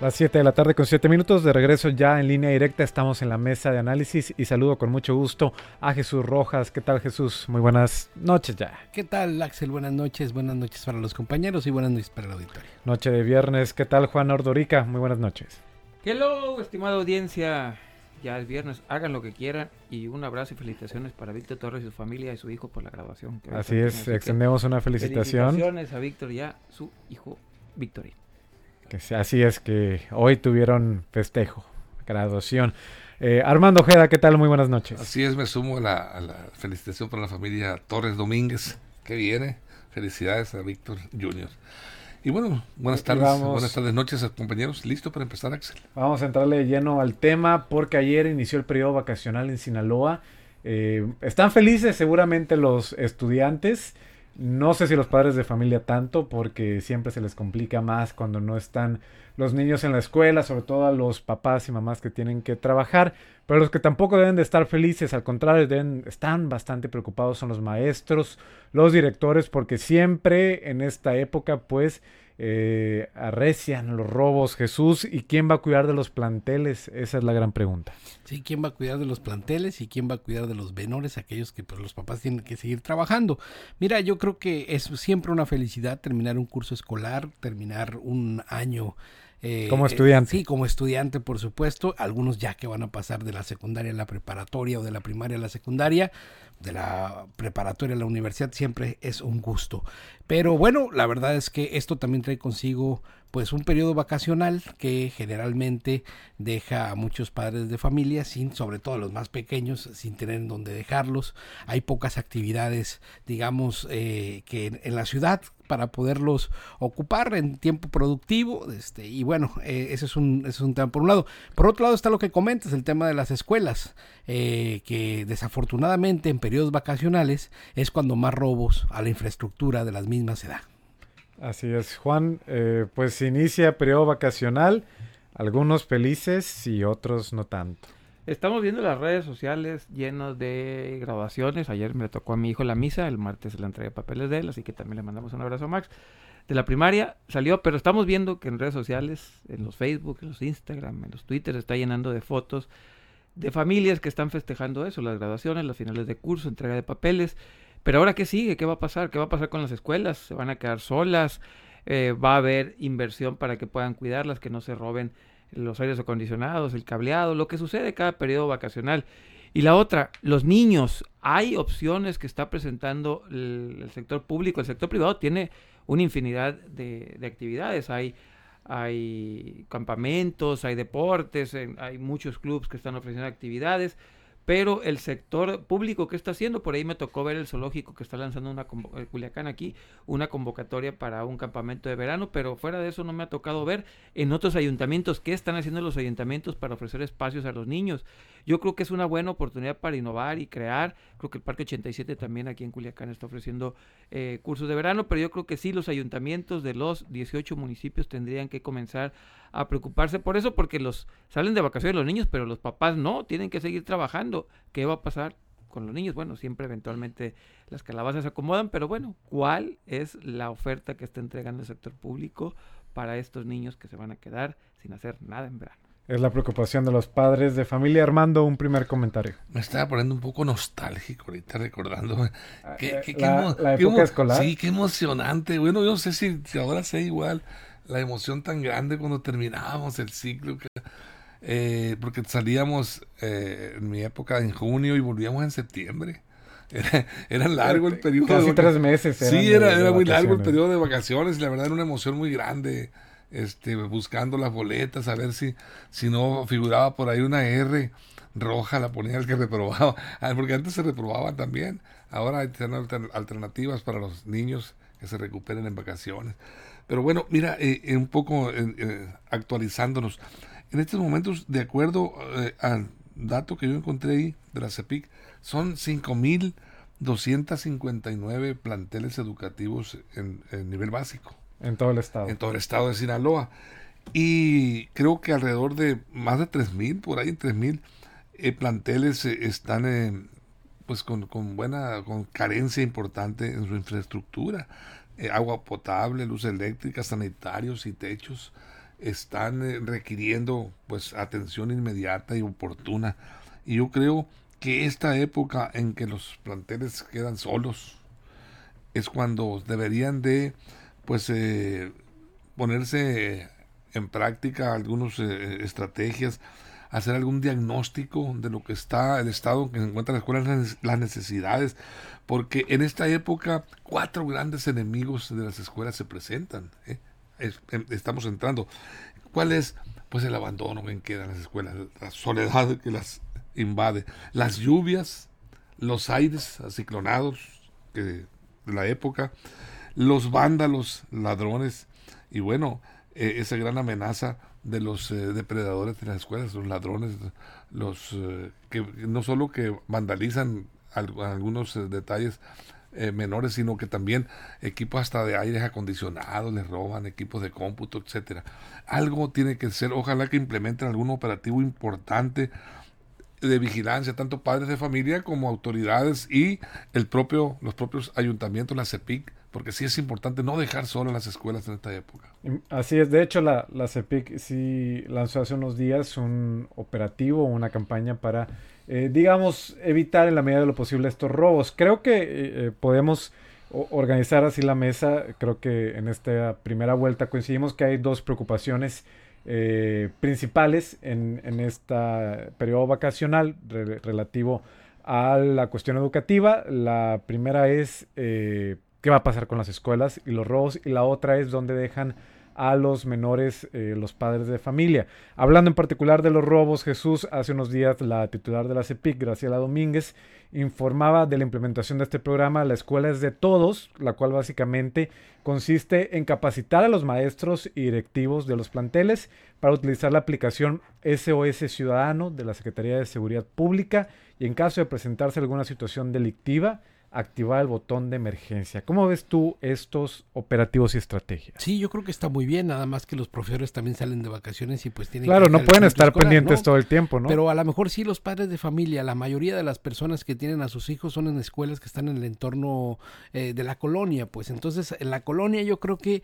Las 7 de la tarde con 7 minutos de regreso ya en línea directa. Estamos en la mesa de análisis y saludo con mucho gusto a Jesús Rojas. ¿Qué tal Jesús? Muy buenas noches ya. ¿Qué tal Axel? Buenas noches. Buenas noches para los compañeros y buenas noches para el auditorio. Noche de viernes. ¿Qué tal Juan Ordorica? Muy buenas noches. Hello, estimada audiencia. Ya es viernes, hagan lo que quieran y un abrazo y felicitaciones para Víctor Torres y su familia y su hijo por la graduación. Así es, extendemos una felicitación. Felicitaciones a Víctor y a su hijo Victorín. Que así es que hoy tuvieron festejo, graduación. Eh, Armando Ojeda, ¿qué tal? Muy buenas noches. Así es, me sumo a la, felicitación para la familia Torres Domínguez, que viene. Felicidades a Víctor Junior. Y bueno, buenas tardes, buenas tardes, noches, compañeros. ¿Listo para empezar, Axel? Vamos a entrarle lleno al tema porque ayer inició el periodo vacacional en Sinaloa. Eh, están felices seguramente los estudiantes. No sé si los padres de familia tanto, porque siempre se les complica más cuando no están los niños en la escuela, sobre todo a los papás y mamás que tienen que trabajar. Pero los que tampoco deben de estar felices, al contrario, deben, están bastante preocupados son los maestros, los directores, porque siempre en esta época, pues, eh, arrecian los robos, Jesús, ¿y quién va a cuidar de los planteles? Esa es la gran pregunta. Sí, ¿quién va a cuidar de los planteles y quién va a cuidar de los menores, aquellos que pues, los papás tienen que seguir trabajando? Mira, yo creo que es siempre una felicidad terminar un curso escolar, terminar un año eh, como estudiante. sí, como estudiante, por supuesto. Algunos ya que van a pasar de la secundaria a la preparatoria o de la primaria a la secundaria, de la preparatoria a la universidad, siempre es un gusto. Pero bueno, la verdad es que esto también trae consigo pues un periodo vacacional que generalmente deja a muchos padres de familia sin, sobre todo a los más pequeños, sin tener en dónde dejarlos. Hay pocas actividades, digamos, eh, que en, la ciudad para poderlos ocupar en tiempo productivo. Este, y bueno, eh, ese, es un, es un tema por un lado. Por otro lado está lo que comentas, el tema de las escuelas, eh, que desafortunadamente en periodos vacacionales es cuando más robos a la infraestructura de las mismas se da. Así es, Juan. Eh, pues inicia periodo vacacional, algunos felices y otros no tanto. Estamos viendo las redes sociales llenas de grabaciones. Ayer me tocó a mi hijo la misa, el martes le entregué papeles de él, así que también le mandamos un abrazo a Max. De la primaria salió, pero estamos viendo que en redes sociales, en los Facebook, en los Instagram, en los Twitter, está llenando de fotos de familias que están festejando eso, las graduaciones, los finales de curso, entrega de papeles. Pero ahora, ¿qué sigue? ¿Qué va a pasar? ¿Qué va a pasar con las escuelas? ¿Se van a quedar solas? Eh, ¿Va a haber inversión para que puedan cuidarlas, que no se roben los aires acondicionados, el cableado, lo que sucede cada periodo vacacional? Y la otra, los niños. Hay opciones que está presentando el, sector público. El sector privado tiene una infinidad de, actividades. Hay, hay campamentos, hay deportes, hay muchos clubes que están ofreciendo actividades pero el sector público que está haciendo, por ahí me tocó ver el zoológico que está lanzando una eh, Culiacán aquí, una convocatoria para un campamento de verano, pero fuera de eso no me ha tocado ver en otros ayuntamientos qué están haciendo los ayuntamientos para ofrecer espacios a los niños. Yo creo que es una buena oportunidad para innovar y crear. Creo que el Parque 87 también aquí en Culiacán está ofreciendo eh, cursos de verano, pero yo creo que sí los ayuntamientos de los 18 municipios tendrían que comenzar a preocuparse por eso porque los salen de vacaciones los niños, pero los papás no, tienen que seguir trabajando. ¿Qué va a pasar con los niños? Bueno, siempre eventualmente las calabazas se acomodan, pero bueno, ¿cuál es la oferta que está entregando el sector público para estos niños que se van a quedar sin hacer nada en verano? Es la preocupación de los padres de familia. Armando, un primer comentario. Me estaba poniendo un poco nostálgico ahorita recordando. Ah, eh, la, época escolar. Sí, qué emocionante. Bueno, yo no sé si, ahora sé igual la emoción tan grande cuando terminábamos el ciclo. Eh, porque salíamos eh, en mi época en junio y volvíamos en septiembre. Era, largo el periodo. Casi tres meses. Sí, era, era muy largo el periodo de vacaciones. La verdad era una emoción muy grande. Este, buscando las boletas, a ver si, si no figuraba por ahí una R roja, la ponía el que reprobaba. Ah, porque antes se reprobaba también. Ahora hay alternativas para los niños que se recuperen en vacaciones. Pero bueno, mira, eh, un poco actualizándonos. En estos momentos, de acuerdo al dato que yo encontré ahí de la CEPIC, son 5.259 planteles educativos en nivel básico. En todo el estado. En todo el estado de Sinaloa. Y creo que alrededor de más de 3.000, por ahí 3.000 eh, planteles eh, están eh, pues con, buena, con carencia importante en su infraestructura. agua potable, luz eléctrica, sanitarios y techos están requiriendo pues atención inmediata y oportuna. Y yo creo que esta época en que los planteles quedan solos es cuando deberían de pues ponerse en práctica algunas eh, estrategias, hacer algún diagnóstico de lo que está el estado en que se encuentra la escuela, las necesidades, porque en esta época cuatro grandes enemigos de las escuelas se presentan. ¿eh? Em, estamos entrando. ¿Cuál es? Pues el abandono que queda en las escuelas, la soledad que las invade, las lluvias, los aires aciclonados que, de la época, los vándalos, ladrones, y bueno, eh, esa gran amenaza de los eh, depredadores de las escuelas, los ladrones, los eh, que no solo que vandalizan algunos detalles menores, sino que también equipos hasta de aires acondicionados, les roban equipos de cómputo, etcétera. Algo tiene que ser, ojalá que implementen algún operativo importante de vigilancia, tanto padres de familia como autoridades y el propio, los propios ayuntamientos, la CEPIC, porque sí es importante no dejar solo las escuelas en esta época. Así es, de hecho la, la CEPIC sí lanzó hace unos días un operativo, una campaña para, eh, digamos, evitar en la medida de lo posible estos robos. Creo que eh, eh, podemos organizar así la mesa, creo que en esta primera vuelta coincidimos que hay dos preocupaciones principales en, en este periodo vacacional relativo a la cuestión educativa. La primera es qué va a pasar con las escuelas y los robos, y la otra es dónde dejan a los menores, eh, los padres de familia. Hablando en particular de los robos, Jesús, hace unos días la titular de la CEPIC, Graciela Domínguez, informaba de la implementación de este programa La Escuela es de Todos, la cual básicamente consiste en capacitar a los maestros y directivos de los planteles para utilizar la aplicación SOS Ciudadano de la Secretaría de Seguridad Pública y en caso de presentarse alguna situación delictiva, activar el botón de emergencia. ¿Cómo ves tú estos operativos y estrategias? Sí, yo creo que está muy bien, nada más que los profesores también salen de vacaciones y pues tienen Claro, no pueden estar pendientes todo el tiempo, ¿no? Pero a lo mejor sí los padres de familia, la mayoría de las personas que tienen a sus hijos son en escuelas que están en el entorno eh, de la colonia, pues entonces en la colonia yo creo que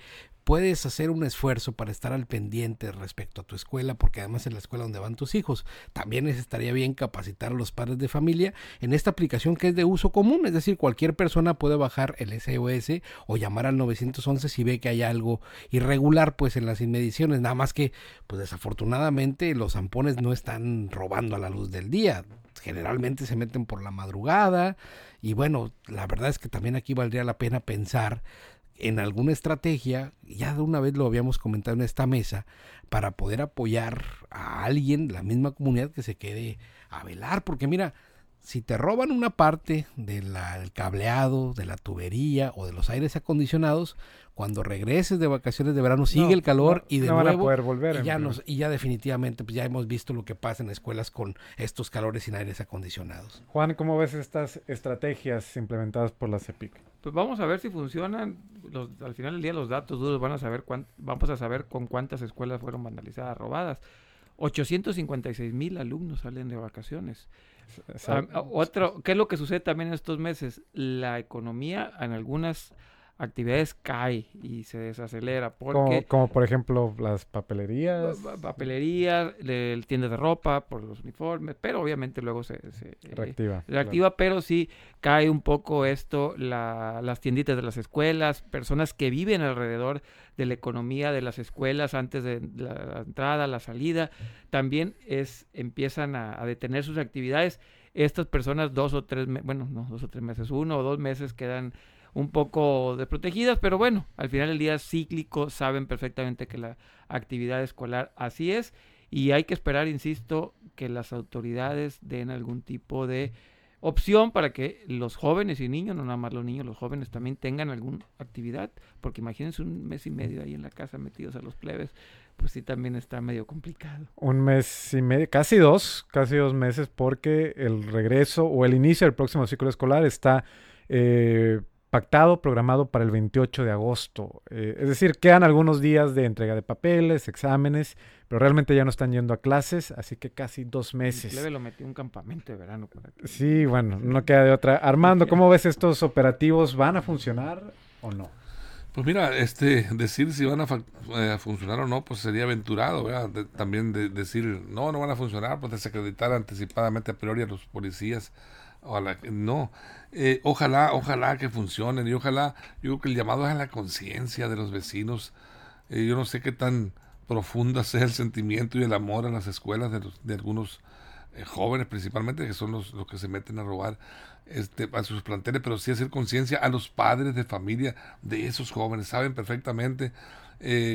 puedes hacer un esfuerzo para estar al pendiente respecto a tu escuela, porque además es la escuela donde van tus hijos. También estaría bien capacitar a los padres de familia en esta aplicación que es de uso común, es decir, cualquier persona puede bajar el SOS o llamar al 911 si ve que hay algo irregular pues en las inmediaciones, nada más que pues desafortunadamente los zampones no están robando a la luz del día, generalmente se meten por la madrugada y bueno, la verdad es que también aquí valdría la pena pensar en alguna estrategia, ya de una vez lo habíamos comentado en esta mesa, para poder apoyar a alguien, la misma comunidad que se quede a velar, porque mira, si te roban una parte del cableado, de la tubería o de los aires acondicionados, cuando regreses de vacaciones de verano sigue el calor y de nuevo van a poder volver. Y ya, nos, y ya definitivamente pues ya hemos visto lo que pasa en escuelas con estos calores sin aires acondicionados. Juan, ¿cómo ves estas estrategias implementadas por la CEPIC? Pues vamos a ver si funcionan. al final del día los datos duros van a saber vamos a saber con cuántas escuelas fueron vandalizadas, robadas. 856 mil alumnos salen de vacaciones. Ah, otro, ¿qué es lo que sucede también en estos meses? La economía en algunas actividades cae y se desacelera. Porque como, por ejemplo las papelerías. Papelerías, el tiendas de ropa por los uniformes, pero obviamente luego se, eh, reactiva. reactiva, pero sí cae un poco esto, la, las tienditas de las escuelas, personas que viven alrededor de la economía de las escuelas antes de la entrada, la salida, también es, empiezan a, a detener sus actividades. Estas personas dos o tres, bueno, no, dos o tres meses, uno o dos meses quedan un poco desprotegidas, pero bueno, al final del día cíclico saben perfectamente que la actividad escolar así es y hay que esperar, insisto, que las autoridades den algún tipo de opción para que los jóvenes y niños, no nada más los niños, los jóvenes también tengan alguna actividad, porque imagínense un mes y medio ahí en la casa metidos a los plebes, pues sí también está medio complicado. Un mes y medio, casi dos, casi dos meses, porque el regreso o el inicio del próximo ciclo escolar está eh, pactado, programado para el 28 de agosto. Eh, es decir, quedan algunos días de entrega de papeles, exámenes, pero realmente ya no están yendo a clases, así que casi dos meses. Leve lo metí en un campamento de verano. Para que... Sí, bueno, no queda de otra. Armando, ¿cómo ves estos operativos? ¿Van a funcionar o no? Pues mira, este, decir si van a, eh, funcionar o no, pues sería aventurado, ¿verdad? también de, decir, no, no van a funcionar, pues desacreditar anticipadamente a priori a los policías. O la, no, eh, ojalá, ojalá que funcionen y ojalá, yo creo que el llamado es a la conciencia de los vecinos. Eh, yo no sé qué tan profunda sea el sentimiento y el amor a las escuelas de, de algunos eh, jóvenes principalmente, que son los, los, que se meten a robar este, a sus planteles, pero sí hacer conciencia a los padres de familia de esos jóvenes. Saben perfectamente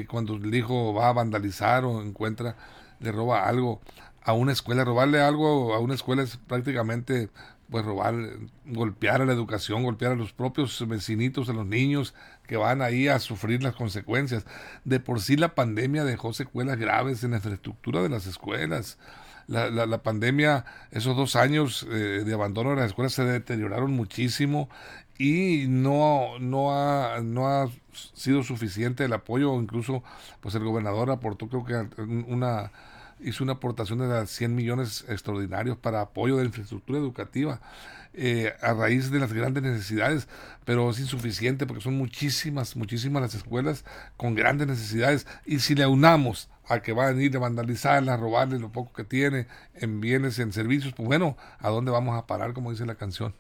cuando el hijo va a vandalizar o encuentra, le roba algo a una escuela. Robarle algo a una escuela es prácticamente pues robar, golpear a la educación, golpear a los propios vecinitos, a los niños que van ahí a sufrir las consecuencias. De por sí la pandemia dejó secuelas graves en la infraestructura de las escuelas. La, pandemia, esos dos años eh, de abandono de las escuelas se deterioraron muchísimo y no, no, ha, no ha sido suficiente el apoyo, incluso pues el gobernador aportó creo que una hizo una aportación de 100 millones extraordinarios para apoyo de la infraestructura educativa eh, a raíz de las grandes necesidades, pero es insuficiente porque son muchísimas, muchísimas las escuelas con grandes necesidades y si le aunamos a que van a ir a vandalizarla, a robarle lo poco que tiene en bienes, en servicios, pues bueno, ¿a dónde vamos a parar, como dice la canción?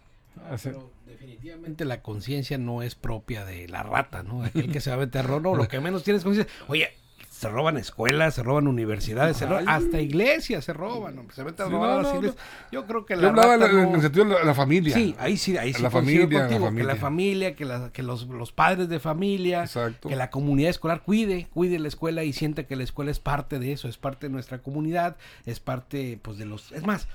Pero definitivamente la conciencia no es propia de la rata, ¿no? Aquel que se va a meter no, lo que menos tienes conciencia. Oye, se roban escuelas, se roban universidades, se roban, hasta iglesias se roban, se meten a robar las iglesias. Yo creo que la Yo hablaba en el sentido de la, familia. Sí, ahí sí, ahí sí la familia, contigo, la familia. que la familia, que, la, que los, los, padres de familia, Exacto. que la comunidad escolar cuide, cuide la escuela y siente que la escuela es parte de eso, es parte de nuestra comunidad, es parte pues de los, es más,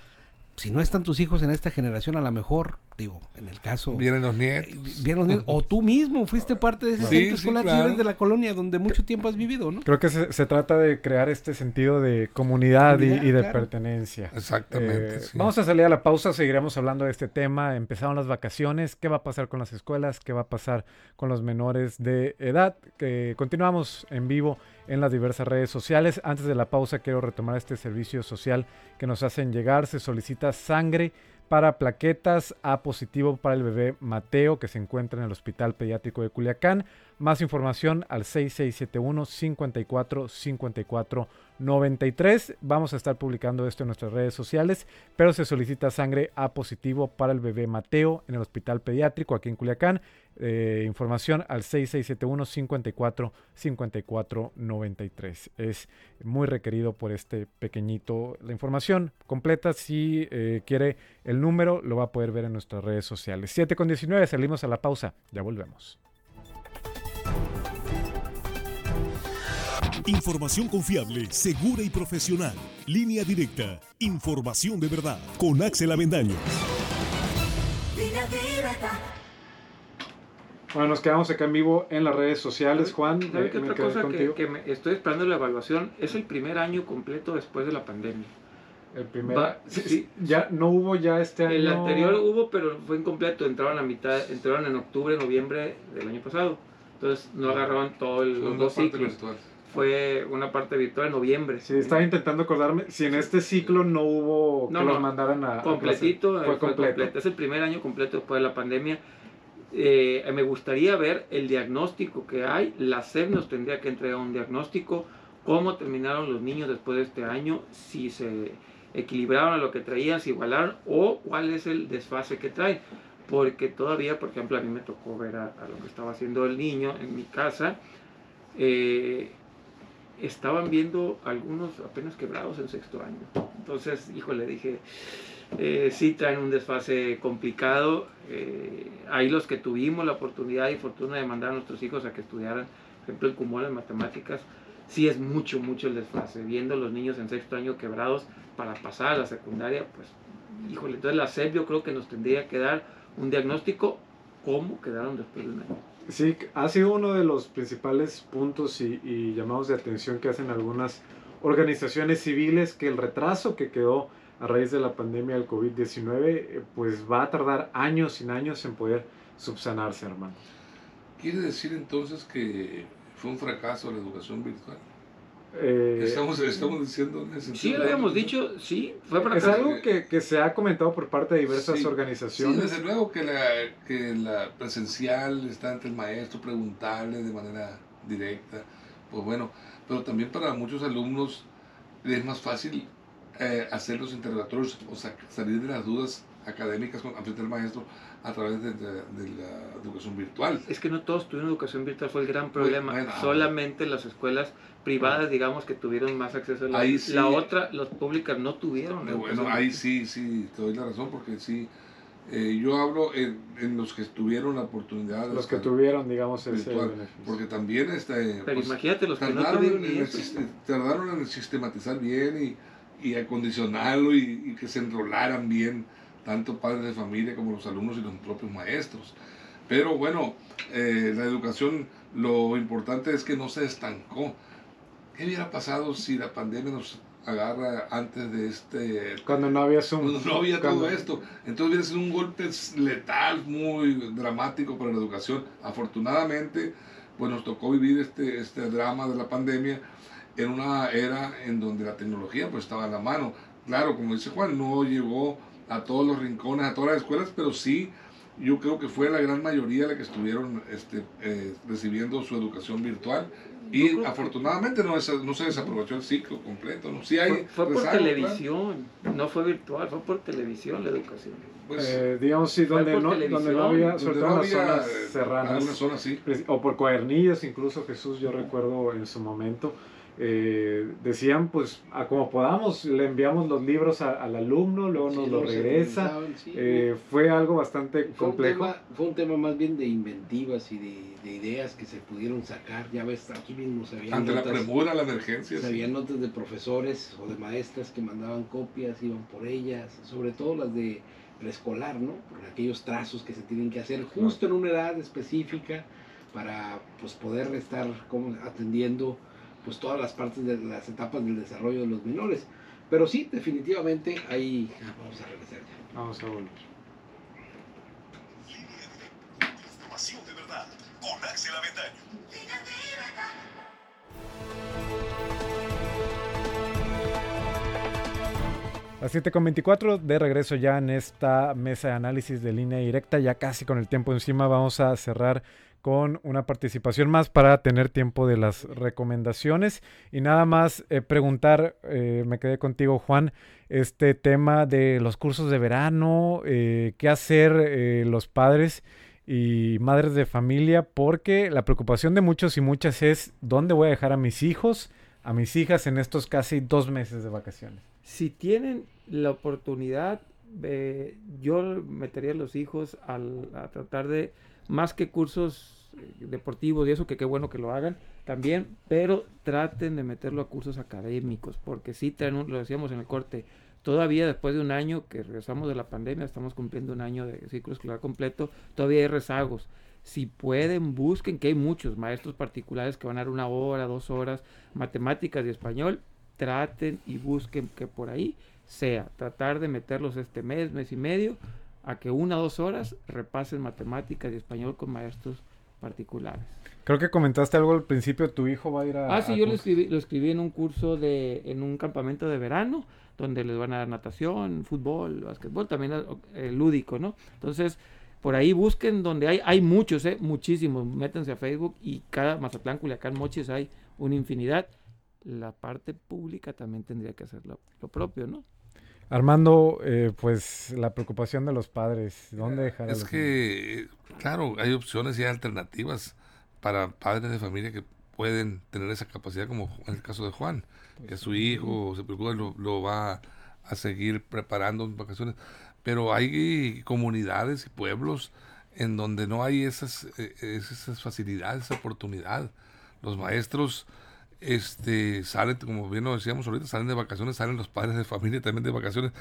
si no están tus hijos en esta generación, a lo mejor, digo, en el caso... Vienen los nietos. Vienen los nietos. O tú mismo fuiste parte de ese Sí, centro claro. de la colonia donde mucho tiempo has vivido, ¿no? Creo que se, se trata de crear este sentido de comunidad, y- Comunidad, y, de claro. pertenencia. Exactamente. Eh, sí. Vamos a salir a la pausa, seguiremos hablando de este tema. Empezaron las vacaciones, ¿qué va a pasar con las escuelas? ¿Qué va a pasar con los menores de edad? Que continuamos en vivo en las diversas redes sociales. Antes de la pausa quiero retomar este servicio social que nos hacen llegar. Se solicita sangre para plaquetas A positivo para el bebé Mateo que se encuentra en el Hospital Pediátrico de Culiacán. Más información al 6671 54 54 93. Vamos a estar publicando esto en nuestras redes sociales, pero se solicita sangre A positivo para el bebé Mateo en el Hospital Pediátrico aquí en Culiacán. Eh, información al 6671 54 54 93. Es muy requerido por este pequeñito. La información completa, si eh, quiere el número, lo va a poder ver en nuestras redes sociales. 7 con 19, salimos a la pausa. Ya volvemos. Información confiable, segura y profesional. Línea directa. Información de verdad. Con Axel Avendaño. Línea directa. Bueno, nos quedamos acá en vivo en las redes sociales. Juan, ¿Sabe me- qué me otra cosa que, contigo. que me estoy esperando la evaluación? Es el primer año completo después de la pandemia. El primer... Va- sí, sí. sí, ya no hubo ya este año. El anterior hubo, pero fue incompleto. Entraron a mitad, entraron en octubre, noviembre del año pasado. Entonces no agarraron todo el, los dos ciclos. Fue una parte virtual en noviembre. Sí, estaba intentando acordarme si en este ciclo no hubo No, que no. los mandaran a. a completito, clase. Fue completo. completo. Es el primer año completo después de la pandemia. Eh, me gustaría ver el diagnóstico que hay. La SEP nos tendría que entregar un diagnóstico. Cómo terminaron los niños después de este año. Si se equilibraron a lo que traían, si igualaron o cuál es el desfase que traen. Porque todavía, por ejemplo, a mí me tocó ver a, a lo que estaba haciendo el niño en mi casa. Eh, estaban viendo algunos apenas quebrados en sexto año. Entonces, híjole, dije, eh, sí traen un desfase complicado. Eh, ahí los que tuvimos la oportunidad y fortuna de mandar a nuestros hijos a que estudiaran, por ejemplo, el cumul en matemáticas, sí es mucho, mucho el desfase. Viendo los niños en sexto año quebrados para pasar a la secundaria, pues híjole, entonces la SEP yo creo que nos tendría que dar un diagnóstico cómo quedaron después de un año. Sí, ha sido uno de los principales puntos y, llamados de atención que hacen algunas organizaciones civiles, que el retraso que quedó a raíz de la pandemia del COVID-19, eh, pues va a tardar años sin años en poder subsanarse, hermano. ¿Quiere decir entonces que fue un fracaso la educación virtual? Eh, Estamos, estamos diciendo en ese Sí, lo habíamos dicho, sí, fue para es algo que, que se ha comentado por parte de diversas Sí, Sí, organizaciones. desde luego que la, que la presencial está ante el maestro, preguntarle de manera directa, pues bueno, pero también para muchos alumnos es más fácil eh, hacer los interrogatorios o sa- salir de las dudas académicas con, frente al maestro a través de, de- de la educación virtual. Es que no todos tuvieron educación virtual, fue el gran problema. bueno. Solamente las escuelas privadas, digamos, que tuvieron más acceso a la, Ahí sí. la otra, las públicas no tuvieron. Eh, educación Bueno, ahí sí, sí, te doy la razón porque sí, eh, yo hablo en, en los que tuvieron la oportunidad de Los que tuvieron, digamos, ese virtual, porque también este, Pero pues, imagínate los que no tuvieron en, tardaron en sistematizar bien y, y acondicionarlo y, y que se enrolaran bien tanto padres de familia como los alumnos y los propios maestros. Pero bueno, eh, la educación, lo importante es que no se estancó. ¿Qué hubiera pasado si la pandemia nos agarra antes de este Cuando no había Zoom. cuando no había Cuando- todo esto. Entonces hubiera sido un golpe letal, muy dramático para la educación. Afortunadamente, pues nos tocó vivir este, este drama de la pandemia en una era en donde la tecnología pues estaba en la mano. Claro, como dice Juan, no llegó a todos los rincones, a todas las escuelas, pero sí, yo creo que fue la gran mayoría la que estuvieron este, eh, recibiendo su educación virtual. Y que- afortunadamente no, no se desaprovechó el ciclo completo. ¿no? Sí hay Fue, fue por rezago, televisión, no fue virtual, fue por televisión la educación. Pues, Eh, digamos, sí, donde no, donde no había, sobre todo no en las zonas eh, serranas. zonas sí. O por cuadernillos incluso Jesús yo recuerdo en su momento eh, decían pues a como podamos le enviamos los libros a- al alumno luego nos Sí, lo luego se regresa sí, Eh, fue algo bastante Fue un, complejo tema, fue un tema más bien de inventivas y de, de ideas que se pudieron sacar. Ya ves, aquí mismo se habían Ante la notas, premura, la emergencia. se sí. habían notas de profesores o de maestras que mandaban copias, iban por ellas, sobre todo las de preescolar, ¿no? Por aquellos trazos que se tienen que hacer justo en una edad específica para pues, poder estar como atendiendo pues todas las partes de las etapas del desarrollo de los menores. Pero sí, definitivamente ahí ah, vamos a regresar ya. vamos a volver Información de verdad con Axel Aventaño. Las 7.24 de regreso ya en esta mesa de análisis de línea directa, ya casi con el tiempo encima vamos a cerrar con una participación más para tener tiempo de las recomendaciones y nada más eh, preguntar, eh, me quedé contigo Juan, este tema de los cursos de verano, eh, qué hacer los padres y madres de familia, porque la preocupación de muchos y muchas es dónde voy a dejar a mis hijos, a mis hijas en estos casi dos meses de vacaciones. Si tienen la oportunidad, yo metería a los hijos al- a tratar de, más que cursos eh, deportivos y eso, que qué bueno que lo hagan también, pero traten de meterlo a cursos académicos, porque sí, traen un- lo decíamos en el corte, todavía después de un año que regresamos de la pandemia, estamos cumpliendo un año de ciclo escolar completo, todavía hay rezagos. Si pueden, busquen, que hay muchos maestros particulares que van a dar una hora, dos horas, matemáticas y español, traten y busquen que por ahí sea, tratar de meterlos este mes, mes y medio, a que una o dos horas repasen matemáticas y español con maestros particulares. Creo que comentaste algo al principio, tu hijo va a ir a... Ah, sí, a yo lo escribí, lo escribí en un curso de, en un campamento de verano, donde les van a dar natación, fútbol, básquetbol, también eh, lúdico, ¿no? Entonces, por ahí busquen donde hay, hay muchos, ¿eh? muchísimos, métanse a Facebook y cada Mazatlán, Culiacán, Mochis hay una infinidad. La parte pública también tendría que hacer lo, lo propio, ¿no? Armando, eh, pues la preocupación de los padres, ¿dónde dejar Es que, claro, hay opciones y hay alternativas para padres de familia que pueden tener esa capacidad, como en el caso de Juan, que su hijo se preocupa, lo, lo va a seguir preparando en vacaciones. Pero hay comunidades y pueblos en donde no hay esas, eh, esas facilidades, esa oportunidad. Los maestros este salen, como bien lo decíamos ahorita, salen de vacaciones, salen los padres de familia también de vacaciones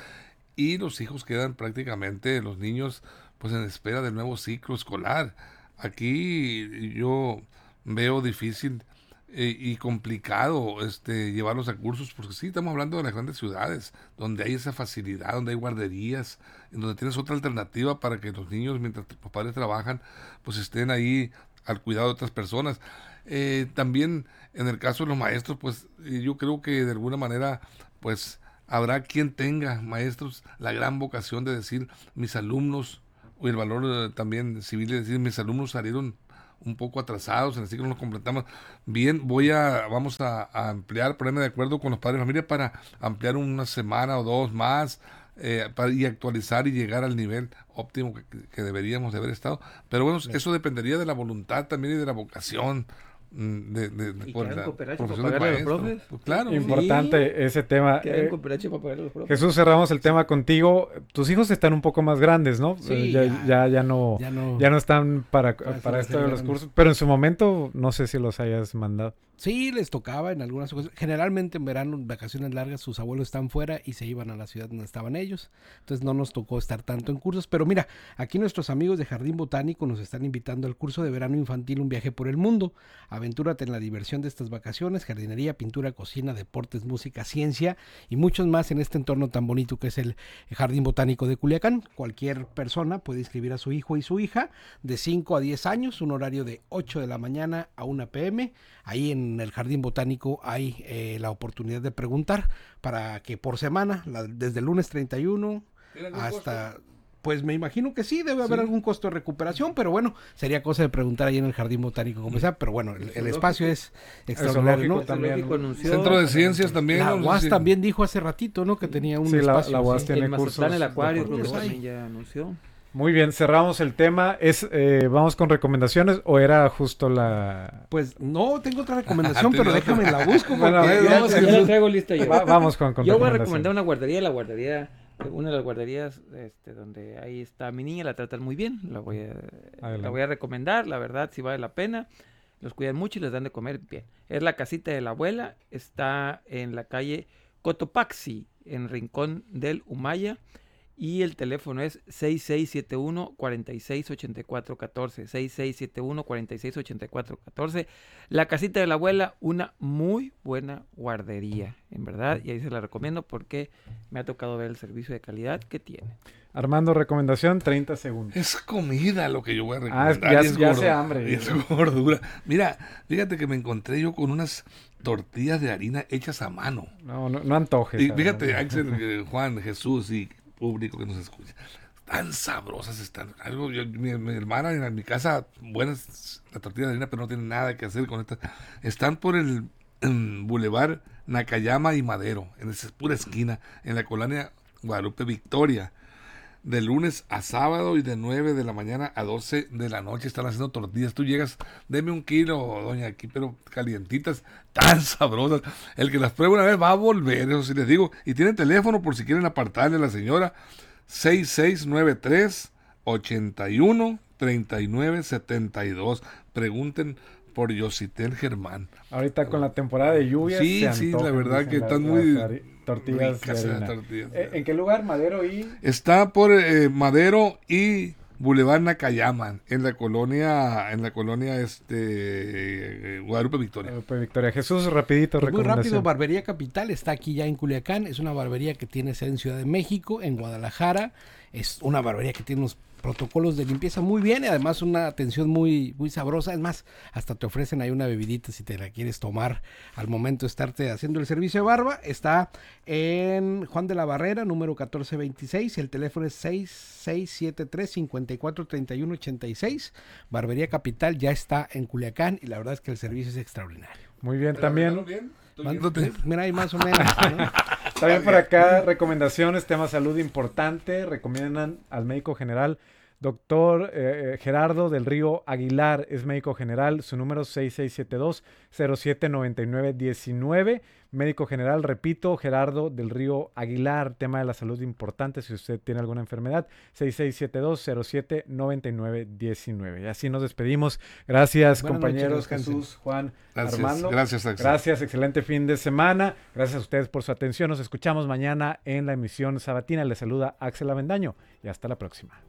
y los hijos quedan prácticamente, los niños, pues en espera del nuevo ciclo escolar. Aquí yo veo difícil eh, y complicado este llevarlos a cursos porque sí estamos hablando de las grandes ciudades donde hay esa facilidad donde hay guarderías en donde tienes otra alternativa para que los niños mientras los padres trabajan pues estén ahí al cuidado de otras personas Eh, también en el caso de los maestros pues eh, yo creo que de alguna manera pues habrá quien tenga maestros la gran vocación de decir mis alumnos o el valor eh, también civil de decir mis alumnos salieron un poco atrasados, en el ciclo nos completamos bien, voy a, vamos a, a ampliar, ponerme de acuerdo con los padres de familia para ampliar una semana o dos más eh, para, y actualizar y llegar al nivel óptimo que, que deberíamos de haber estado. Pero bueno, eso dependería de la voluntad también y de la vocación de, de, de- Y por la para profesión del pagarle a los maestro. profes. Pues claro, sí. Importante ese tema. Eh, cooperación para pagarle a los profes. Jesús, cerramos el tema contigo. Tus hijos están un poco más grandes, ¿no? Sí, Eh, ya, ya. ya, ya no, Ya no. ya no están para, Para para esto de los grandes. cursos. Pero en su momento, no sé si los hayas mandado. Sí, les tocaba en algunas ocasiones. Generalmente en verano, en vacaciones largas, sus abuelos están fuera y se iban a la ciudad donde estaban ellos. Entonces no nos tocó estar tanto en cursos. Pero mira, aquí nuestros amigos de Jardín Botánico nos están invitando al curso de verano infantil Un viaje por el mundo. Aventúrate en la diversión de estas vacaciones, jardinería, pintura, cocina, deportes, música, ciencia y muchos más en este entorno tan bonito que es el Jardín Botánico de Culiacán. Cualquier persona puede inscribir a su hijo y su hija de 5 a 10 años, un horario de 8 de la mañana a 1 pm. Ahí en el Jardín Botánico hay eh, la oportunidad de preguntar para que por semana, la- desde el lunes 31 ¿Tiene algún hasta... Pues me imagino que sí, debe haber Sí. algún costo de recuperación, pero bueno, sería cosa de preguntar ahí en el Jardín Botánico como sea, pero bueno, el, el espacio es extraordinario, ¿no? también. Anunció- Centro de Ciencias también. La UAS también dijo hace ratito, ¿no? Que tenía un Sí, la- espacio. la UAS sí. tiene cursos el acuario, creo que deportivos. también ya anunció. Muy bien, cerramos el tema. Es, eh, ¿Vamos con recomendaciones o era justo la...? Pues no, tengo otra recomendación, Tiene pero déjame la busco. Bueno, porque a ver, ya vamos se a- me- Ya la traigo lista yo. Va- vamos con, con Yo voy a recomendar una guardería, la guardería, una de las guarderías este, donde ahí está mi niña, la tratan muy bien, la voy a, Adelante. la voy a recomendar, la verdad, si vale la pena, los cuidan mucho y les dan de comer bien. Es la casita de la abuela, está en la calle Cotopaxi, en Rincón del Humaya, y el teléfono es 6671-468414, 6671-468414. La casita de la abuela, una muy buena guardería, en verdad, y ahí se la recomiendo porque me ha tocado ver el servicio de calidad que tiene. Armando, recomendación, 30 segundos. Es comida lo que yo voy a Ah, recomendar. que ya- y es ya hace hambre. y es gordura. Mira, fíjate que me encontré yo con unas tortillas de harina hechas a mano. No, no, no antojes. Y fíjate. Axel, Juan, Jesús y público que nos escucha. Tan sabrosas están. Algo, yo- mi, hermana en mi casa, buenas la tortilla de harina, pero no tiene nada que hacer con estas. Están por el en Boulevard Nakayama y Madero, en esa pura esquina, en la colonia Guadalupe Victoria. De lunes a sábado y de 9 de la mañana a 12 de la noche están haciendo tortillas. Tú llegas, deme un kilo, doña, aquí, pero calientitas, tan sabrosas. El que las pruebe una vez va a volver, eso sí les digo. Y tienen teléfono por si quieren apartarle a la señora. 6693 81 39 72. Pregunten por Yositel Germán. Ahorita con la temporada de lluvia. Sí, sí, la verdad que están muy tortillas ricas de esas harina. tortillas. Eh, ¿En qué lugar? Madero y... Está por eh, Madero y Boulevard Nakayama, en la colonia, en la colonia este eh, Guadalupe Victoria. Guadalupe Victoria. Jesús, rapidito, muy rápido. Barbería Capital está aquí ya en Culiacán. Es una barbería que tiene sede en Ciudad de México, en Guadalajara. Es una barbería que tiene unos protocolos de limpieza muy bien y además una atención muy, muy sabrosa. Es más, hasta te ofrecen ahí una bebidita si te la quieres tomar al momento de estarte haciendo el servicio de barba. Está en Juan de la Barrera, número 1426. El teléfono es 6673-543186. Barbería Capital ya está en Culiacán y la verdad es que el servicio es extraordinario. Muy bien, también. Viéndote. Mira, ahí más o menos. ¿no? También por acá, recomendaciones, tema salud importante. Recomiendan al médico general Doctor eh, Gerardo del Río Aguilar es médico general, su número 6672-079919. Médico general, repito, Gerardo del Río Aguilar, tema de la salud importante si usted tiene alguna enfermedad, 6672-079919. Y así nos despedimos. Gracias Buenas compañeros, noches. Jesús, Juan, Gracias, Armando. gracias, Axel. Gracias, excelente fin de semana. Gracias a ustedes por su atención. Nos escuchamos mañana en la emisión sabatina. Les saluda Axel Avendaño y hasta la próxima.